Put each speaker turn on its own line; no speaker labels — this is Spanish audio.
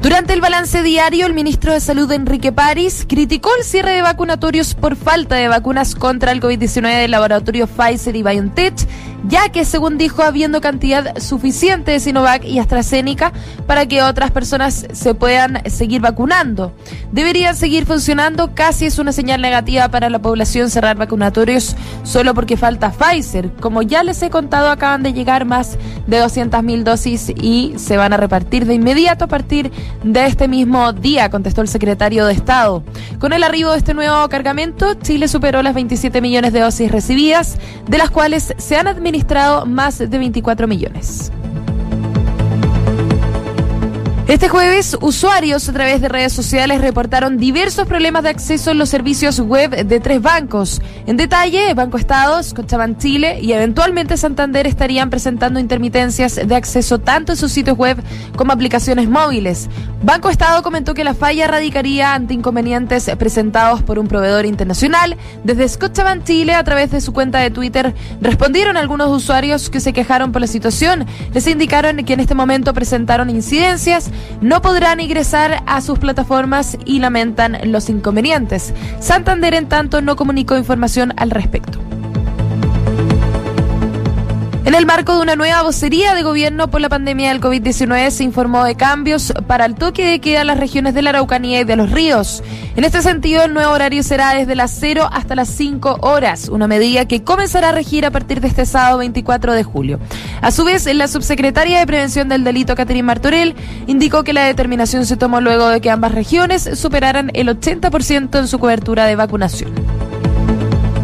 Durante el balance diario, el ministro de Salud, Enrique París, criticó el cierre de vacunatorios por falta de vacunas contra el COVID-19 del laboratorio Pfizer y BioNTech, ya que, según dijo, habiendo cantidad suficiente de Sinovac y AstraZeneca para que otras personas se puedan seguir vacunando. Deberían seguir funcionando, casi es una señal negativa para la población cerrar vacunatorios solo porque falta Pfizer. Como ya les he contado, acaban de llegar más de 200.000 dosis y se van a repartir de inmediato a partir de este mismo día, contestó el secretario de Estado. Con el arribo de este nuevo cargamento, Chile superó las 27 millones de dosis recibidas, de las cuales se han administrado más de 24 millones. Este jueves, usuarios a través de redes sociales reportaron diversos problemas de acceso en los servicios web de tres bancos. En detalle, Banco Estado, Scotiabank Chile y eventualmente Santander estarían presentando intermitencias de acceso tanto en sus sitios web como aplicaciones móviles. Banco Estado comentó que la falla radicaría ante inconvenientes presentados por un proveedor internacional. Desde Scotiabank Chile, a través de su cuenta de Twitter, respondieron algunos usuarios que se quejaron por la situación. Les indicaron que en este momento presentaron incidencias no podrán ingresar a sus plataformas y lamentan los inconvenientes. Santander, en tanto, no comunicó información al respecto. En el marco de una nueva vocería de gobierno por la pandemia del COVID-19 se informó de cambios para el toque de queda en las regiones de la Araucanía y de los ríos. En este sentido, el nuevo horario será desde las 0 hasta las 5 horas, una medida que comenzará a regir a partir de este sábado 24 de julio. A su vez, la subsecretaria de Prevención del Delito, Catherine Martorell, indicó que la determinación se tomó luego de que ambas regiones superaran el 80% en su cobertura de vacunación.